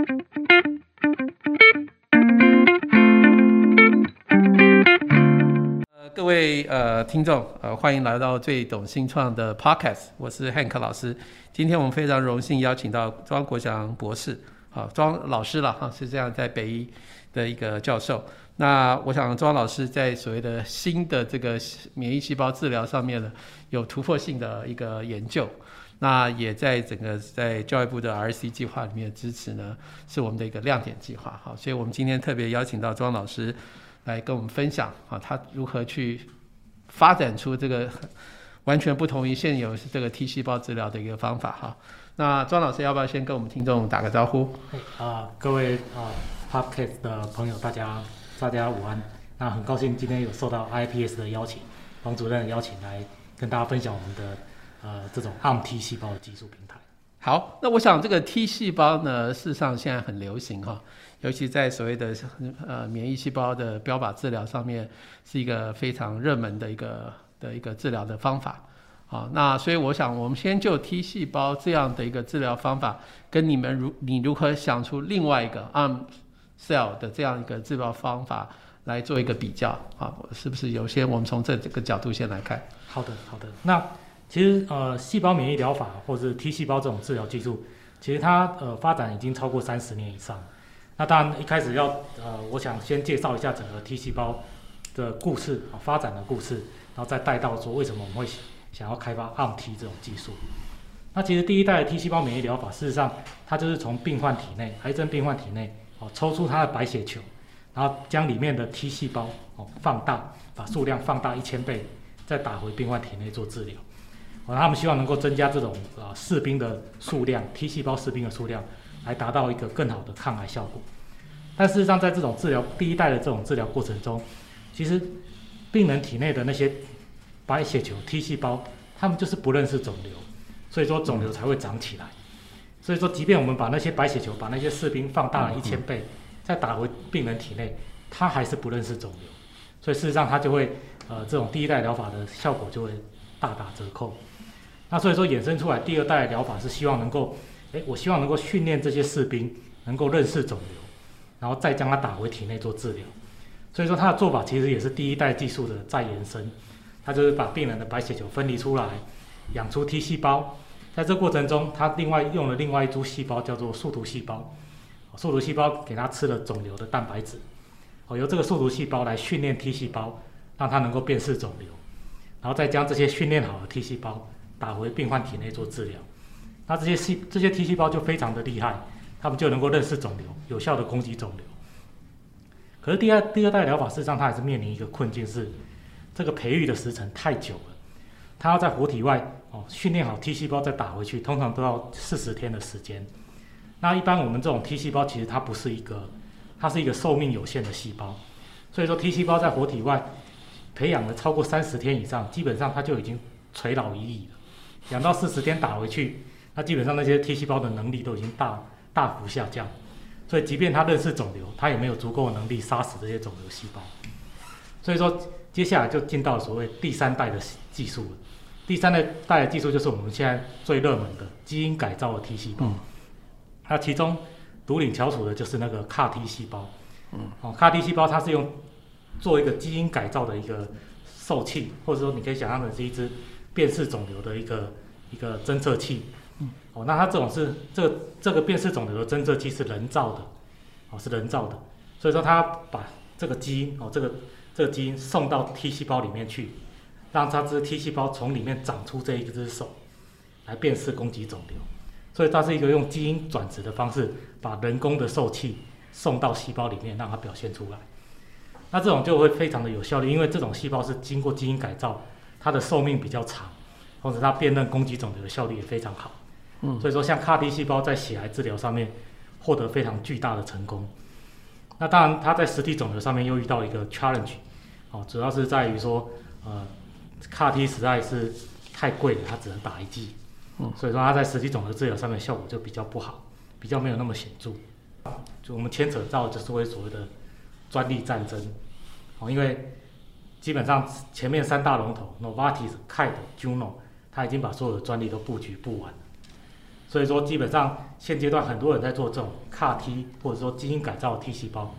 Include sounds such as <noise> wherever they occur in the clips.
呃，各位呃听众，呃，欢迎来到最懂新创的 Podcast，我是 Hank 老师。今天我们非常荣幸邀请到庄国祥博士，啊，庄老师了哈，是这样在北医的一个教授。那我想庄老师在所谓的新的这个免疫细胞治疗上面呢，有突破性的一个研究。那也在整个在教育部的 RC 计划里面支持呢，是我们的一个亮点计划。好，所以我们今天特别邀请到庄老师来跟我们分享啊，他如何去发展出这个完全不同于现有这个 T 细胞治疗的一个方法哈。那庄老师要不要先跟我们听众打个招呼？啊，各位啊 p o d c a s t 的朋友，大家大家午安。那很高兴今天有受到 IPS 的邀请，王主任的邀请来跟大家分享我们的。呃，这种 ARM T 细胞的技术平台。好，那我想这个 T 细胞呢，事实上现在很流行哈，尤其在所谓的呃免疫细胞的标靶治疗上面，是一个非常热门的一个的一个治疗的方法。好，那所以我想，我们先就 T 细胞这样的一个治疗方法，跟你们如你如何想出另外一个 ARM Cell 的这样一个治疗方法来做一个比较啊？是不是有些我们从这这个角度先来看？好的，好的，那。其实呃，细胞免疫疗法或者是 T 细胞这种治疗技术，其实它呃发展已经超过三十年以上。那当然一开始要呃，我想先介绍一下整个 T 细胞的故事啊，发展的故事，然后再带到说为什么我们会想要开发 ARM T 这种技术。那其实第一代的 T 细胞免疫疗法，事实上它就是从病患体内，癌症病患体内哦抽出它的白血球，然后将里面的 T 细胞哦放大，把数量放大一千倍，再打回病患体内做治疗。他们希望能够增加这种啊士兵的数量，T 细胞士兵的数量，来达到一个更好的抗癌效果。但事实上，在这种治疗第一代的这种治疗过程中，其实病人体内的那些白血球 T 细胞，他们就是不认识肿瘤，所以说肿瘤才会长起来。所以说，即便我们把那些白血球把那些士兵放大了一千倍，再打回病人体内，他还是不认识肿瘤。所以事实上，他就会呃这种第一代疗法的效果就会大打折扣。那所以说衍生出来第二代疗法是希望能够，哎，我希望能够训练这些士兵能够认识肿瘤，然后再将它打回体内做治疗。所以说它的做法其实也是第一代技术的再延伸，它就是把病人的白血球分离出来，养出 T 细胞，在这过程中，它另外用了另外一株细胞叫做树突细胞，树突细胞给它吃了肿瘤的蛋白质，哦，由这个树突细胞来训练 T 细胞，让它能够辨识肿瘤，然后再将这些训练好的 T 细胞。打回病患体内做治疗，那这些细这些 T 细胞就非常的厉害，他们就能够认识肿瘤，有效的攻击肿瘤。可是第二第二代疗法，事实上它还是面临一个困境，是这个培育的时程太久了，它要在活体外哦训练好 T 细胞再打回去，通常都要四十天的时间。那一般我们这种 T 细胞其实它不是一个，它是一个寿命有限的细胞，所以说 T 细胞在活体外培养了超过三十天以上，基本上它就已经垂老已矣了。两到四十天打回去，那基本上那些 T 细胞的能力都已经大大幅下降，所以即便它认识肿瘤，它也没有足够的能力杀死这些肿瘤细胞。所以说，接下来就进到所谓第三代的技术了。第三代代的技术就是我们现在最热门的基因改造的 T 细胞。那其中独领翘楚的就是那个 CAR T 细胞。嗯，哦，CAR T 细胞它是用做一个基因改造的一个受器，或者说你可以想象的是一只。辨识肿瘤的一个一个侦测器，哦，那它这种是这个这个辨识肿瘤的侦测器是人造的，哦，是人造的，所以说它把这个基因哦，这个这个基因送到 T 细胞里面去，让它这 T 细胞从里面长出这一只手来辨识攻击肿瘤，所以它是一个用基因转殖的方式，把人工的受器送到细胞里面，让它表现出来。那这种就会非常的有效率，因为这种细胞是经过基因改造。它的寿命比较长，同时它辨认攻击肿瘤的效率也非常好。嗯，所以说像 CAR T 细胞在血癌治疗上面获得非常巨大的成功。那当然，它在实体肿瘤上面又遇到一个 challenge，哦，主要是在于说，呃，CAR T 实在是太贵了，它只能打一剂。嗯，所以说它在实体肿瘤治疗上面效果就比较不好，比较没有那么显著。就我们牵扯到就是为所谓的专利战争，哦，因为。基本上前面三大龙头，Novartis、Kite、Juno，他已经把所有的专利都布局布完了，所以说基本上现阶段很多人在做这种 CAR T 或者说基因改造 T 细胞，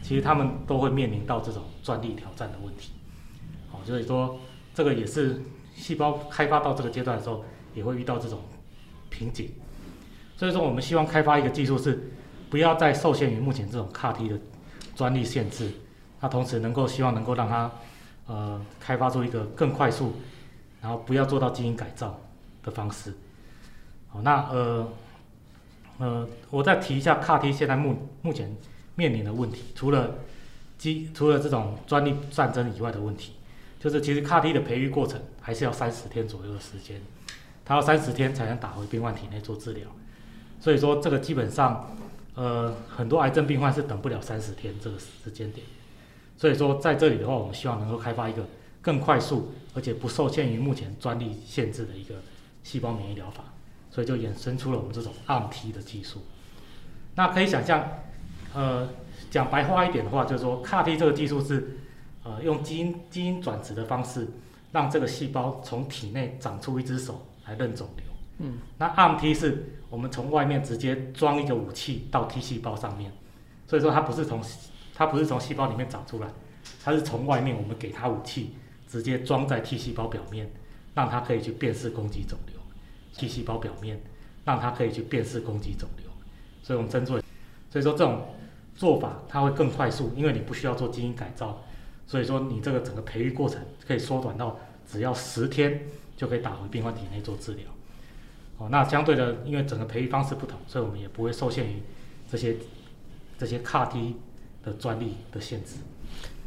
其实他们都会面临到这种专利挑战的问题。好，所以说这个也是细胞开发到这个阶段的时候，也会遇到这种瓶颈。所以说我们希望开发一个技术是不要再受限于目前这种 CAR T 的专利限制，那同时能够希望能够让它呃开发出一个更快速，然后不要做到基因改造的方式。好，那呃呃，我再提一下 CAR T 现在目目前面临的问题，除了基除了这种专利战争以外的问题，就是其实 CAR T 的培育过程还是要三十天左右的时间，它要三十天才能打回病患体内做治疗，所以说这个基本上呃很多癌症病患是等不了三十天这个时间点，所以说在这里的话，我们希望能够开发一个更快速而且不受限于目前专利限制的一个细胞免疫疗法。所以就衍生出了我们这种 ARMT 的技术。那可以想象，呃，讲白话一点的话，就是说 CAR-T 这个技术是，呃，用基因基因转殖的方式，让这个细胞从体内长出一只手来认肿瘤。嗯。那 ARMT 是我们从外面直接装一个武器到 T 细胞上面，所以说它不是从它不是从细胞里面长出来，它是从外面我们给它武器，直接装在 T 细胞表面，让它可以去辨识攻击肿瘤。T 细胞表面，让它可以去辨识攻击肿瘤，所以我们称作，所以说这种做法它会更快速，因为你不需要做基因改造，所以说你这个整个培育过程可以缩短到只要十天就可以打回病患体内做治疗。哦，那相对的，因为整个培育方式不同，所以我们也不会受限于这些这些 CAR-T 的专利的限制。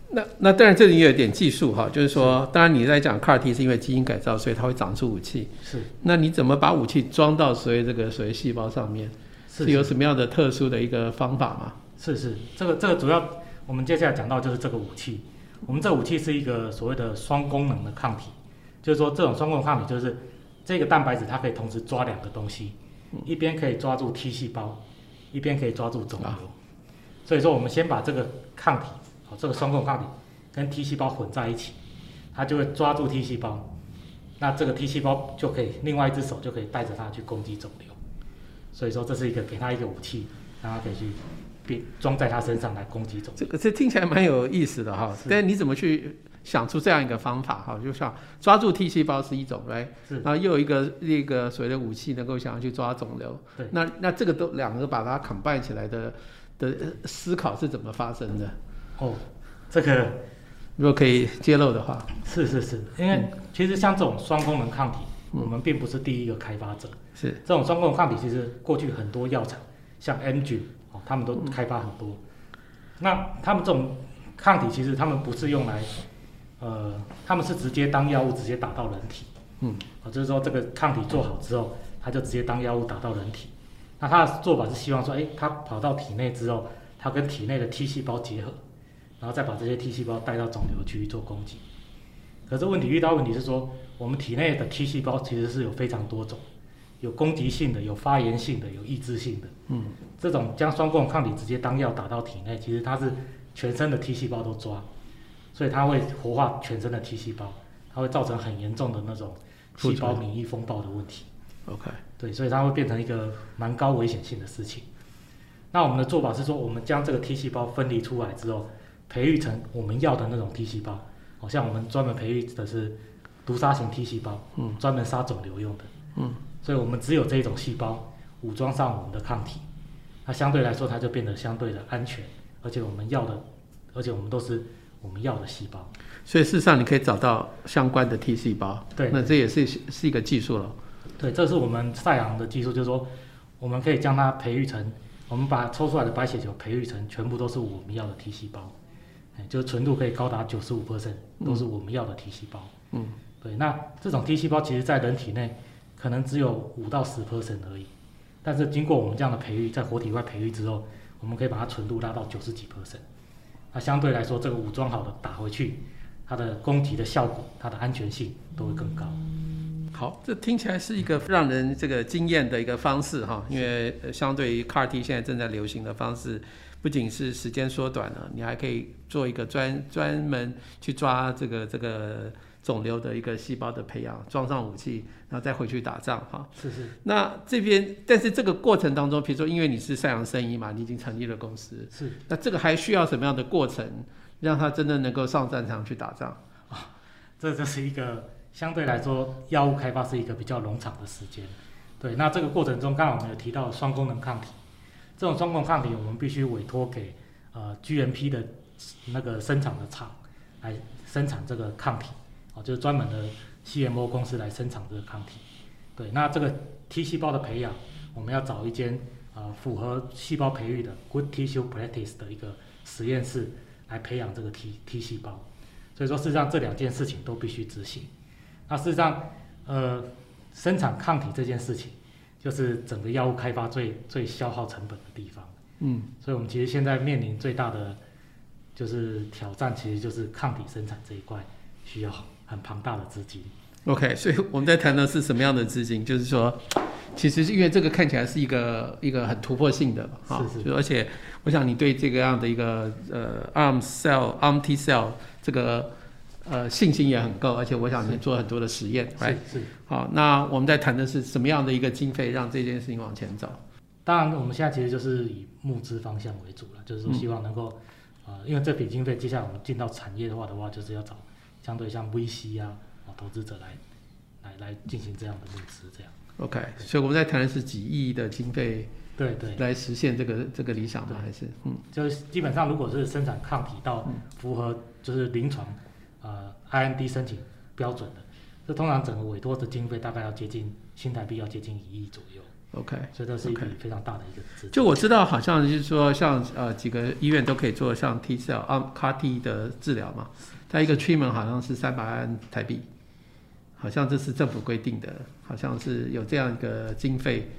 那那当然这里也有点技术哈，就是说，当然你在讲 CAR T 是因为基因改造，所以它会长出武器。是。那你怎么把武器装到所谓这个所谓细胞上面？是有什么样的特殊的一个方法吗？是是，这个这个主要我们接下来讲到就是这个武器。我们这武器是一个所谓的双功能的抗体，就是说这种双功能抗体就是这个蛋白质它可以同时抓两个东西，一边可以抓住 T 细胞，一边可以抓住肿瘤。所以说我们先把这个抗体。好，这个双共抗体跟 T 细胞混在一起，它就会抓住 T 细胞，那这个 T 细胞就可以另外一只手就可以带着它去攻击肿瘤。所以说这是一个给它一个武器，让它可以去变装在它身上来攻击肿瘤。这个这听起来蛮有意思的哈，但你怎么去想出这样一个方法哈？就像抓住 T 细胞是一种来，然后又有一个那个所谓的武器能够想要去抓肿瘤。对，那那这个都两个把它 combine 起来的的思考是怎么发生的？哦，这个如果可以揭露的话，是是是，因为其实像这种双功能抗体，我们并不是第一个开发者。是这种双功能抗体，其实过去很多药厂，像 M G 哦，他们都开发很多。那他们这种抗体，其实他们不是用来，呃，他们是直接当药物直接打到人体。嗯，啊，就是说这个抗体做好之后，它就直接当药物打到人体。那他的做法是希望说，哎，它跑到体内之后，它跟体内的 T 细胞结合。然后再把这些 T 细胞带到肿瘤区域做攻击，可是问题遇到问题是说，我们体内的 T 细胞其实是有非常多种，有攻击性的，有发炎性的，有抑制性的。嗯，这种将双共抗体直接当药打到体内，其实它是全身的 T 细胞都抓，所以它会活化全身的 T 细胞，它会造成很严重的那种细胞免疫风暴的问题。OK，对，所以它会变成一个蛮高危险性的事情。那我们的做法是说，我们将这个 T 细胞分离出来之后。培育成我们要的那种 T 细胞，好像我们专门培育的是毒杀型 T 细胞，嗯，专门杀肿瘤用的，嗯，所以我们只有这一种细胞武装上我们的抗体，那相对来说它就变得相对的安全，而且我们要的，而且我们都是我们要的细胞，所以事实上你可以找到相关的 T 细胞，对，那这也是是一个技术了，对，这是我们赛昂的技术，就是说我们可以将它培育成，我们把抽出来的白血球培育成全部都是我们要的 T 细胞。哎就是纯度可以高达九十五 percent，都是我们要的 T 细胞。嗯，对。那这种 T 细胞其实在人体内可能只有五到十 percent 而已，但是经过我们这样的培育，在活体外培育之后，我们可以把它纯度拉到九十几 percent。那相对来说，这个武装好的打回去，它的攻击的效果、它的安全性都会更高。好，这听起来是一个让人这个惊艳的一个方式哈，因为相对于 CAR-T 现在正在流行的方式。不仅是时间缩短了，你还可以做一个专专门去抓这个这个肿瘤的一个细胞的培养，装上武器，然后再回去打仗哈。是是那这边，但是这个过程当中，比如说因为你是赛扬生医嘛，你已经成立了公司，是，那这个还需要什么样的过程，让他真的能够上战场去打仗？啊这就是一个相对来说药物开发是一个比较冗长的时间。对，那这个过程中，刚刚我们有提到双功能抗体，这种双功能抗体我们必须委托给呃 GMP 的那个生产的厂来生产这个抗体，哦，就是专门的 CMO 公司来生产这个抗体。对，那这个 T 细胞的培养，我们要找一间呃符合细胞培育的 Good Tissue Practice 的一个实验室来培养这个 T T 细胞。所以说，事实上这两件事情都必须执行。那事实上，呃，生产抗体这件事情，就是整个药物开发最最消耗成本的地方。嗯，所以我们其实现在面临最大的就是挑战，其实就是抗体生产这一块需要很庞大的资金。OK，所以我们在谈的是什么样的资金？就是说，其实是因为这个看起来是一个一个很突破性的哈，是是就而且我想你对这个样的一个呃 ARM cell ARM T cell 这个呃信心也很够，而且我想你做很多的实验是是。好，那我们在谈的是什么样的一个经费让这件事情往前走？当然，我们现在其实就是以募资方向为主了，就是说希望能够，呃，因为这笔经费，接下来我们进到产业的话的话，就是要找相对像 VC 啊，啊投资者来来来进行这样的募资，这样。OK，所以我们在谈的是几亿的经费对对，来实现这个这个理想吗？还是？嗯。就是基本上如果是生产抗体到符合就是临床呃 IND 申请标准的，这通常整个委托的经费大概要接近新台币要接近一亿左右，OK？所以这是一笔 OK 非常大的一个资金。就我知道，好像就是说，像呃几个医院都可以做像 T cell 啊 CAR T 的治疗嘛，它一个 treatment 好像是三百万台币，好像这是政府规定的，好像是有这样一个经费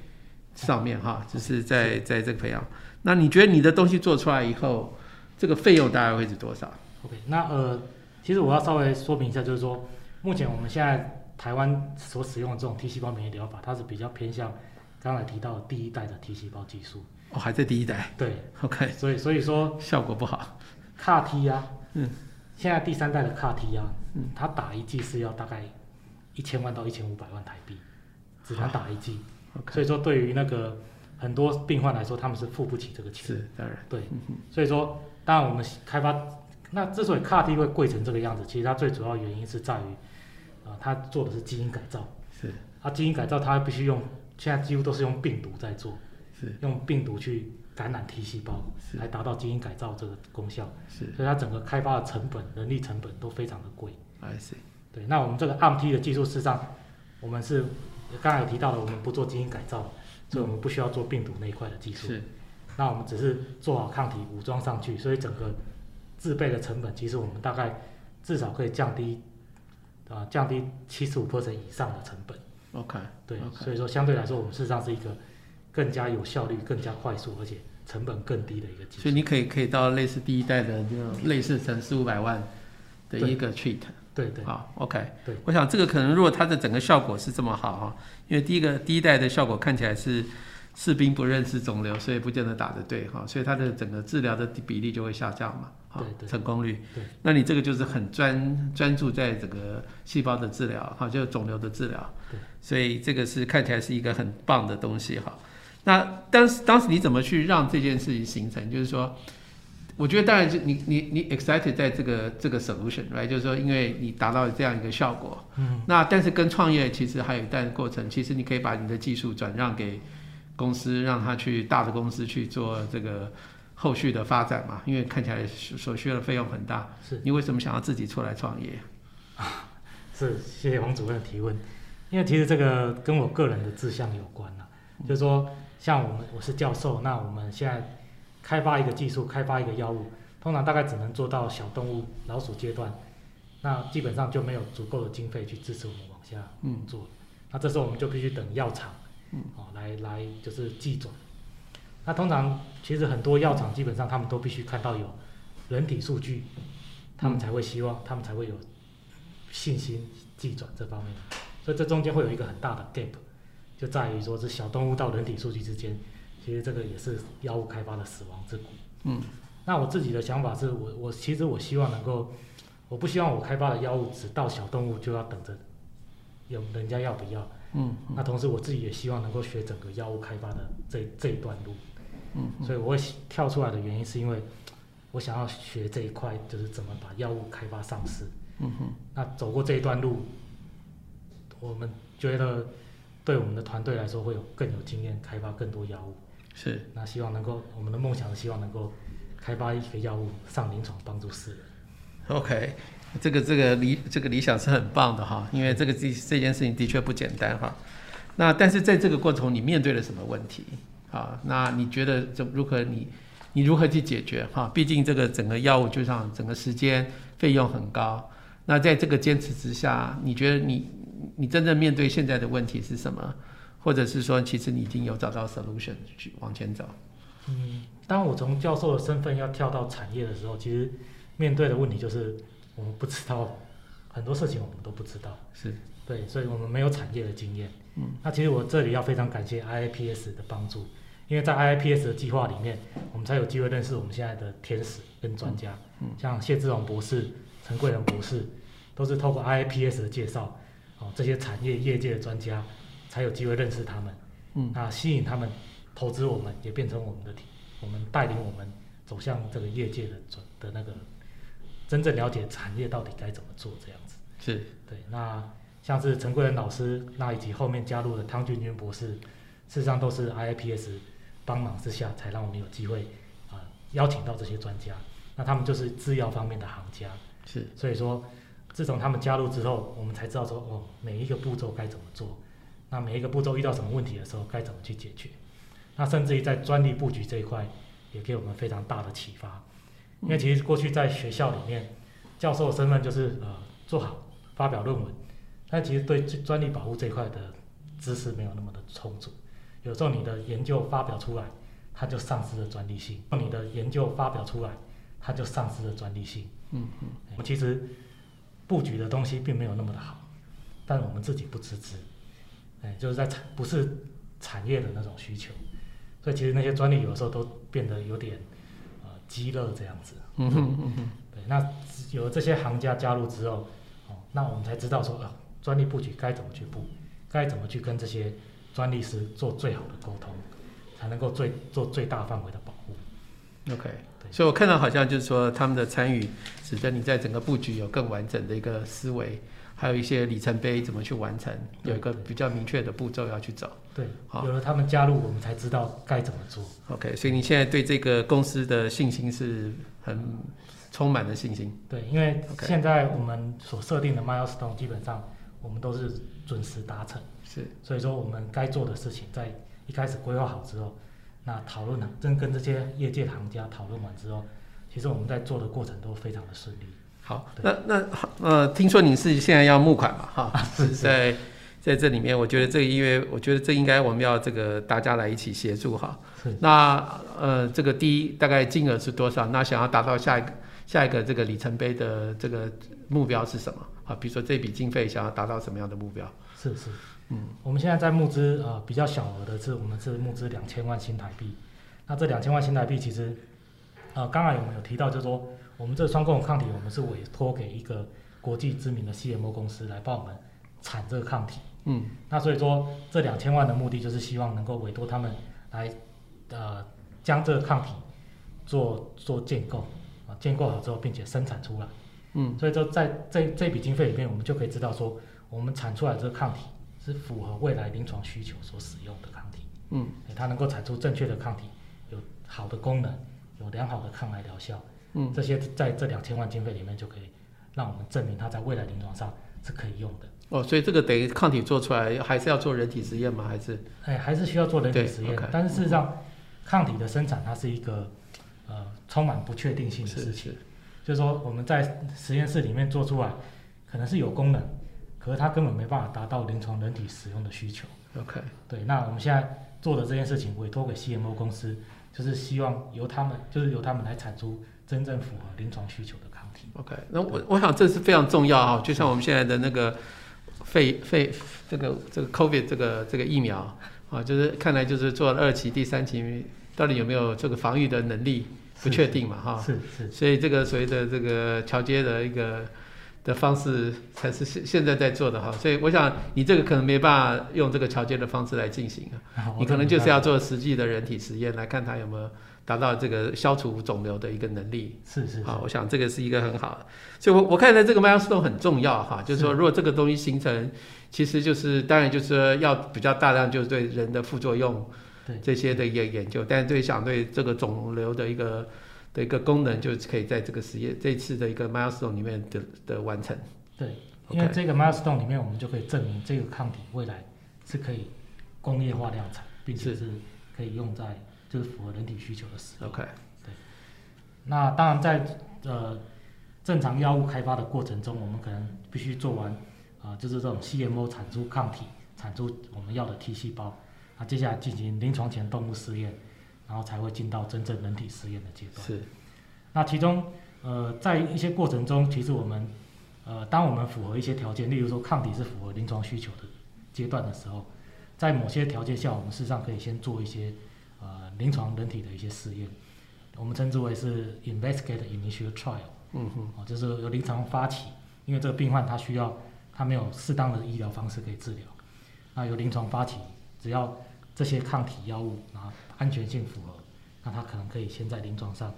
上面哈，就是在在这个培养。那你觉得你的东西做出来以后，这个费用大概会是多少？OK，那呃，其实我要稍微说明一下，就是说，目前我们现在台湾所使用的这种 T 细胞免疫疗法，它是比较偏向刚才提到的第一代的 T 细胞技术。哦，还在第一代？对，，OK，所以所以说效果不好。CAR T 啊，嗯，现在第三代的 CAR T 啊，嗯，它打一剂是要大概一千万到一千五百万台币，只能打一剂。OK，所以说，对于那个很多病患来说，他们是付不起这个钱。是当然，对，嗯，所以说，当然我们开发，那之所以 CAR T 会贵成这个样子，其实它最主要原因是在于，啊、它做的是基因改造。是啊，基因改造它必须用，现在几乎都是用病毒在做，是用病毒去感染 T 细胞，是来达到基因改造这个功效。是所以它整个开发的成本、人力成本都非常的贵。，I see，对，那我们这个 ARMT 的技术，事实上我们是刚才有提到的，我们不做基因改造，所以我们不需要做病毒那一块的技术。是那我们只是做好抗体武装上去，所以整个制备的成本，其实我们大概至少可以降低，啊、降低七十五 percent 以上的成本。OK，对所以说相对来说，我们事实上是一个更加有效率、更加快速，而且成本更低的一个技术。所以你可以可以到类似第一代的这种类似成四五百万的一个 treat，对对。好，OK，对。我想这个可能如果它的整个效果是这么好哈，因为第一个第一代的效果看起来是士兵不认识肿瘤，所以不见得打得对哈，所以它的整个治疗的比例就会下降嘛，哈成功率。对，那你这个就是很专专注在整个细胞的治疗哈，就是肿瘤的治疗，对，所以这个是看起来是一个很棒的东西哈。那当时当时你怎么去让这件事情形成？就是说，我觉得当然就你你你 excited 在这个这个 solution，right？就是说，因为你达到了这样一个效果，嗯，那但是跟创业其实还有一段过程，其实你可以把你的技术转让给公司，让他去大的公司去做这个后续的发展嘛，因为看起来所需要的费用很大。是你为什么想要自己出来创业？啊是，谢谢王主任的提问。因为其实这个跟我个人的志向有关啦，就是说，像我们我是教授，那我们现在开发一个技术，开发一个药物，通常大概只能做到小动物、老鼠阶段，那基本上就没有足够的经费去支持我们往下嗯做。那这时候我们就必须等药厂，嗯，哦，来来就是寄转。那通常其实很多药厂基本上他们都必须看到有人体数据，他们才会希望，他们才会有信心寄转这方面。所以这中间会有一个很大的 gap，就在于说是小动物到人体数据之间，其实这个也是药物开发的死亡之谷。嗯，那我自己的想法是我我其实我希望能够我不希望我开发的药物只到小动物就要等着有人家要不要。嗯那同时我自己也希望能够学整个药物开发的这这一段路。嗯所以我会跳出来的原因是因为我想要学这一块，就是怎么把药物开发上市。嗯哼，那走过这一段路，我们觉得对我们的团队来说会有更有经验，开发更多药物。是那希望能够，我们的梦想是希望能够开发一个药物上临床，帮助世人。OK，这个这个理这个理想是很棒的哈，因为这个这这件事情的确不简单哈。那但是在这个过程，你面对了什么问题啊？那你觉得怎如何你你如何去解决哈？毕竟这个整个药物就像整个时间费用很高，那在这个坚持之下，你觉得你你真正面对现在的问题是什么？或者是说，其实你已经有找到 solution 去往前走？嗯，当我从教授的身份要跳到产业的时候，其实面对的问题就是我们不知道 <laughs> 很多事情，我们都不知道。是对，所以我们没有产业的经验。嗯，那其实我这里要非常感谢 IIPS 的帮助，因为在 IIPS 的计划里面，我们才有机会认识我们现在的天使跟专家。嗯像谢志荣博士、陈贵仁博士，都是透过 IIPS 的介绍，哦，这些产业业界的专家才有机会认识他们。嗯那吸引他们投资我们，也变成我们的，我们带领我们走向这个业界的准的那个真正了解产业到底该怎么做这样子。是对，那像是陈贵仁老师，那以及后面加入的汤俊君博士，事实上都是 IIPS 帮忙之下，才让我们有机会啊、邀请到这些专家。那他们就是制药方面的行家，是所以说，自从他们加入之后，我们才知道说，哦，每一个步骤该怎么做，那每一个步骤遇到什么问题的时候该怎么去解决。那甚至于在专利布局这一块，也给我们非常大的启发。因为其实过去在学校里面，教授的身份就是呃做好发表论文，但其实对专专利保护这一块的知识没有那么的充足。有时候你的研究发表出来，它就丧失了专利性；你的研究发表出来，它就丧失了专利性。嗯嗯我们其实布局的东西并没有那么的好，但我们自己不自知，哎，就是在产不是产业的那种需求，所以其实那些专利有的时候都变得有点呃鸡肋这样子。嗯哼嗯哼对，那有了这些行家加入之后，哦，那我们才知道说，呃，专利布局该怎么去布，该怎么去跟这些专利师做最好的沟通，才能够最做最大范围的保护。，OK。对所以我看到好像就是说他们的参与，使得你在整个布局有更完整的一个思维，还有一些里程碑怎么去完成，有一个比较明确的步骤要去走。对，好有了他们加入，我们才知道该怎么做。OK，所以你现在对这个公司的信心是很充满了信心。对，因为现在我们所设定的 milestone 基本上我们都是准时达成，是所以说我们该做的事情在一开始规划好之后，那讨论了，真跟这些业界行家讨论完之后，其实我们在做的过程都非常的顺利。好，对那那呃，听说你是现在要募款嘛？哈，在在这里面，我觉得这个因为我觉得这应该我们要这个大家来一起协助哈。是那呃，这个第一大概金额是多少？那想要达到下一个下一个这个里程碑的这个目标是什么？啊，比如说这笔经费想要达到什么样的目标？是是，嗯，我们现在在募资呃比较小额的是，我们是募资两千万新台币。那这两千万新台币其实，呃，刚才我们有提到，就是说我们这个双共抗体，我们是委托给一个国际知名的 CMO 公司来帮我们产这个抗体。嗯那所以说这两千万的目的就是希望能够委托他们来呃将这个抗体做做建构啊，建构好之后并且生产出来。嗯所以说在这这笔经费里面，我们就可以知道说，我们产出来这个抗体是符合未来临床需求所使用的抗体，嗯它能够产出正确的抗体，有好的功能，有良好的抗癌疗效，嗯这些在这两千万经费里面就可以让我们证明它在未来临床上是可以用的。哦，所以这个等于抗体做出来还是要做人体实验吗？还是哎，还是需要做人体实验但是事实上，抗体的生产它是一个呃充满不确定性的事是情。是就是说我们在实验室里面做出来，可能是有功能，可是它根本没办法达到临床人体使用的需求。OK 对，那我们现在做的这件事情委托给 CMO 公司，就是希望由他们，就是由他们来产出真正符合临床需求的抗体。OK，那我我想这是非常重要啊，就像我们现在的那个肺肺这个这个 COVID 这个这个疫苗啊，就是看来就是做了二期、第三期，到底有没有这个防御的能力不确定嘛哈。是是，所以这个所谓的这个桥接的一个的方式才是现现在在做的哈。所以我想你这个可能没办法用这个桥接的方式来进行啊，<laughs> 你可能就是要做实际的人体实验来看它有没有达到这个消除肿瘤的一个能力。是是好，我想这个是一个很好的，所以我我看来这个 milestone 很重要哈，就是说如果这个东西形成，其实就是当然就是说要比较大量，就是对人的副作用对这些的一个研究，但是对想对这个肿瘤的一个的一个功能，就是可以在这个实验这次的一个 milestone 里面的的完成。对，因为这个 milestone 里面，我们就可以证明这个抗体未来是可以工业化量产，并且是是可以用在就是符合人体需求的使用。OK，对那当然在呃正常药物开发的过程中，我们可能必须做完啊、就是这种 CMO 产出抗体，产出我们要的 T 细胞，那接下来进行临床前动物试验，然后才会进到真正人体实验的阶段。是。那其中，呃，在一些过程中，其实我们，呃，当我们符合一些条件，例如说抗体是符合临床需求的阶段的时候，在某些条件下，我们事实上可以先做一些呃临床人体的一些试验，我们称之为是 investigate initial trial，嗯哼，哦，就是由临床发起，因为这个病患他需要他没有适当的医疗方式可以治疗，那由临床发起，只要这些抗体药物然后安全性符合，那他可能可以先在临床上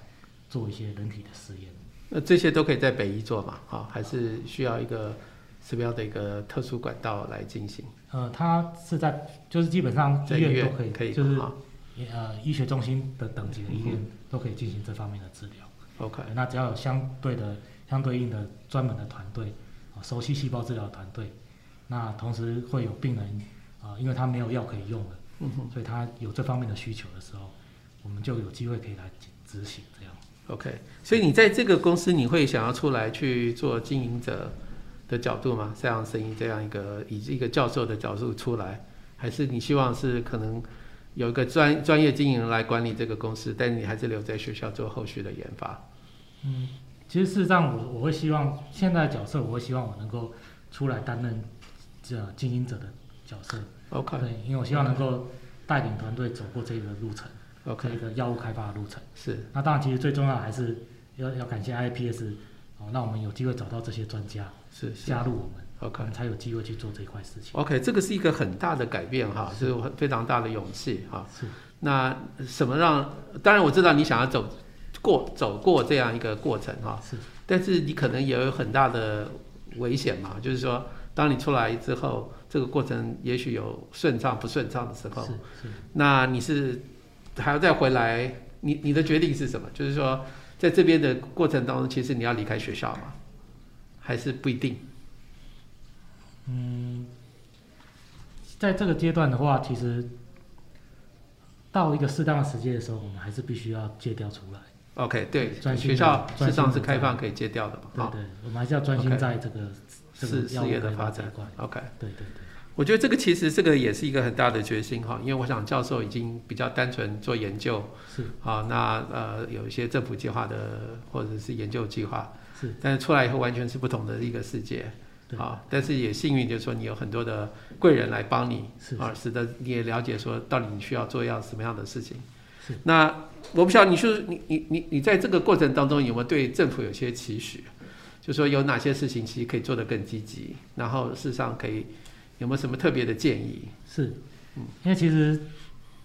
做一些人体的实验。那这些都可以在北医做嘛？哈，还是需要一个什么样的一个特殊管道来进行？呃，它是在就是基本上在医院都可以，可以就是哈呃医学中心的等级的医院都可以进行这方面的治疗。OK，那只要有相对的相对应的专门的团队，啊，熟悉细胞治疗的团队，那同时会有病人啊、因为他没有药可以用了，嗯哼所以他有这方面的需求的时候，我们就有机会可以来执行这样。，OK。所以你在这个公司，你会想要出来去做经营者的角度吗？这样声音，这样一个以一个教授的角度出来，还是你希望是可能有一个专专业经营人来管理这个公司，但你还是留在学校做后续的研发？嗯，其实事实上我我会希望现在的角色，我会希望我能够出来担任这经营者的角色。OK 对，因为我希望能够带领团队走过这个路程，OK，这个药物开发的路程。是那当然，其实最重要的还是要要感谢 IPS 哦，那我们有机会找到这些专家是是加入我们，我 OK 才有机会去做这一块事情。OK，这个是一个很大的改变哈，是很非常大的勇气哈。是那什么让？当然我知道你想要走过走过这样一个过程哈，是但是你可能也有很大的危险嘛，就是说，当你出来之后，这个过程也许有顺畅不顺畅的时候那你是还要再回来，你你的决定是什么？就是说，在这边的过程当中，其实你要离开学校吗？还是不一定？嗯，在这个阶段的话，其实到一个适当的时间的时候，我们还是必须要戒掉出来。OK，对，学校事实上是开放可以戒掉的嘛，哈，对对，我们还是要专心在这个这个事事业的发展。，OK。对对对，我觉得这个其实这个也是一个很大的决心哈，因为我想教授已经比较单纯做研究，是啊，那呃有一些政府计划的或者是研究计划，是，但是出来以后完全是不同的一个世界，对啊，但是也幸运就是说你有很多的贵人来帮你，是啊，使得你也了解说到底你需要做样什么样的事情是。那我不晓得你是你你你你在这个过程当中有没有对政府有些期许？就说有哪些事情其实可以做得更积极，然后事实上可以有没有什么特别的建议？是，因为其实，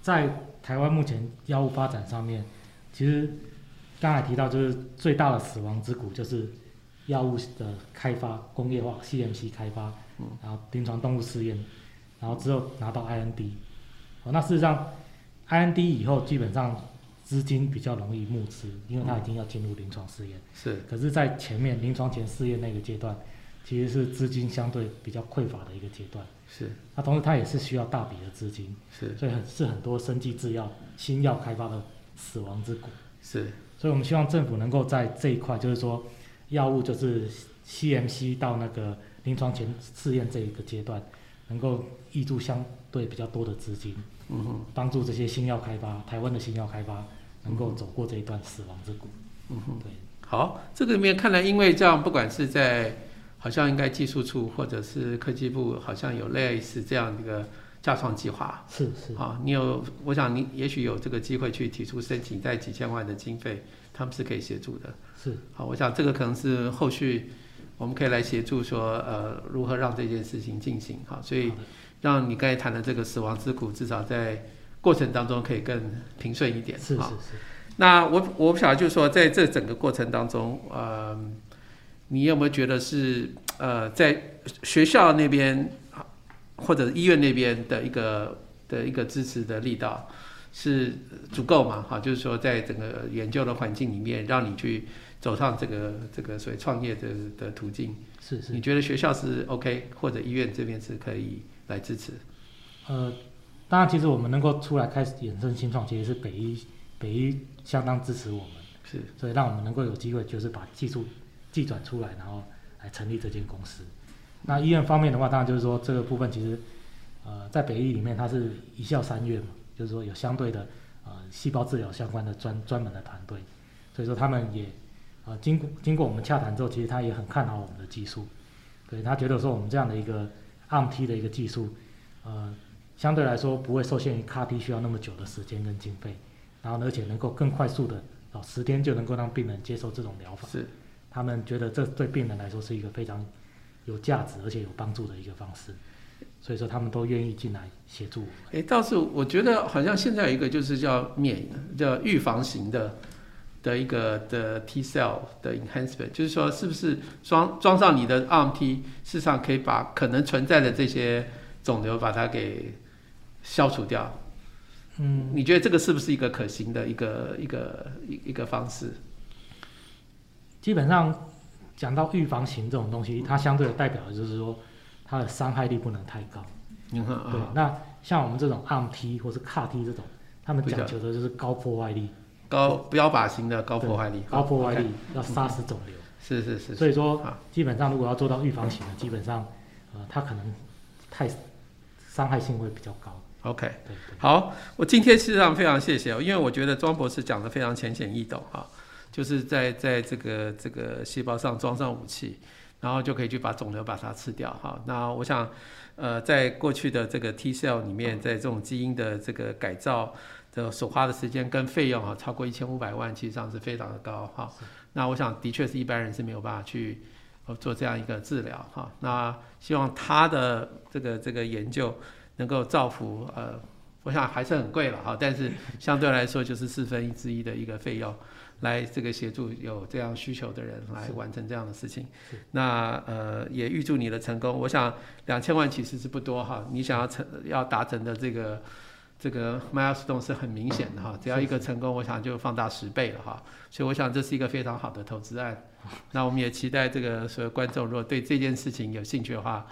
在台湾目前药物发展上面，其实刚才提到就是最大的死亡之谷就是药物的开发、工业化、CMC 开发，然后临床动物试验，然后之后拿到 IND。哦，那事实上，IND 以后基本上资金比较容易募资，因为它已经要进入临床试验。是可是，在前面临床前试验那个阶段，其实是资金相对比较匮乏的一个阶段。是那同时，它也是需要大笔的资金，是所以很是很多生技制药、新药开发的死亡之谷。是所以我们希望政府能够在这一块，就是说，药物就是 CMC 到那个临床前试验这一个阶段，能够挹注相对比较多的资金，嗯哼帮助这些新药开发、台湾的新药开发能够走过这一段死亡之谷。嗯哼。对，好，这个里面看来，因为这样，不管是在好像应该技术处或者是科技部，好像有类似这样一个架创计划。是是，啊，你有，我想你也许有这个机会去提出申请，在几千万的经费，他们是可以协助的。是，好，我想这个可能是后续我们可以来协助说，呃，如何让这件事情进行。好，所以让你刚才谈的这个死亡之苦，至少在过程当中可以更平顺一点。是是是，那我我不晓得，就是说，在这整个过程当中，呃，你有没有觉得是呃，在学校那边或者医院那边的一个的一个支持的力道是足够吗？哈，就是说，在整个研究的环境里面，让你去走上这个这个所谓创业的的途径，是是你，觉得学校是 OK，或者医院这边是可以来支持？呃，当然，其实我们能够出来开始衍生新创，其实是北医北医相当支持我们，是所以让我们能够有机会，就是把技术寄转出来，然后来成立这间公司。那医院方面的话，当然就是说这个部分其实，呃，在北医里面它是一校三院嘛，就是说有相对的呃细胞治疗相关的专专门的团队，所以说他们也呃经过经过我们洽谈之后，其实他也很看好我们的技术，对他觉得说我们这样的一个 ARMT 的一个技术，呃，相对来说不会受限于 CAR-T 需要那么久的时间跟经费，然后呢而且能够更快速的哦十天就能够让病人接受这种疗法，是。他们觉得这对病人来说是一个非常有价值而且有帮助的一个方式，所以说他们都愿意进来协助我们。诶，倒是我觉得好像现在有一个就是叫免叫预防型的的一个的 T cell 的 enhancement，就是说是不是装装上你的 ARMT，事实上可以把可能存在的这些肿瘤把它给消除掉。嗯，你觉得这个是不是一个可行的一个一个一一个方式？基本上讲到预防型这种东西，它相对的代表的就是说它的伤害力不能太高。嗯哼对啊，，那像我们这种 ARMT 或是 CAR-T 这种，他们讲求的就是高破坏力、高标靶型的高破坏力，高破坏力要杀死肿瘤。是是是，所以说好，基本上如果要做到预防型的，基本上呃它可能太伤害性会比较高。OK。对对。好，我今天事实上非常谢谢哦，因为我觉得庄博士讲的非常浅显易懂哈，就是在在这个这个细胞上装上武器，然后就可以去把肿瘤把它吃掉哈。那我想，呃，在过去的这个 T cell 里面，在这种基因的这个改造的所花的时间跟费用啊，超过一千五百万，其实上是非常的高哈。那我想，的确是一般人是没有办法去呃做这样一个治疗哈。那希望他的这个这个研究能够造福呃。我想还是很贵了哈，但是相对来说就是四分之一的一个费用，来这个协助有这样需求的人来完成这样的事情。那呃也预祝你的成功。我想两千万其实是不多哈，你想要成要达成的这个这个 milestone 是很明显的哈，只要一个成功，我想就放大十倍了哈。所以我想这是一个非常好的投资案。<laughs> 那我们也期待这个所有观众如果对这件事情有兴趣的话。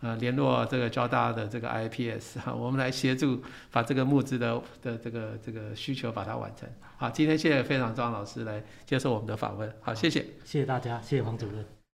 呃，联络这个交大的这个 IPS 哈，我们来协助把这个募资的的这个这个需求把它完成。好，今天谢谢非常庄老师来接受我们的访问，好，谢谢。谢谢大家，谢谢黄主任。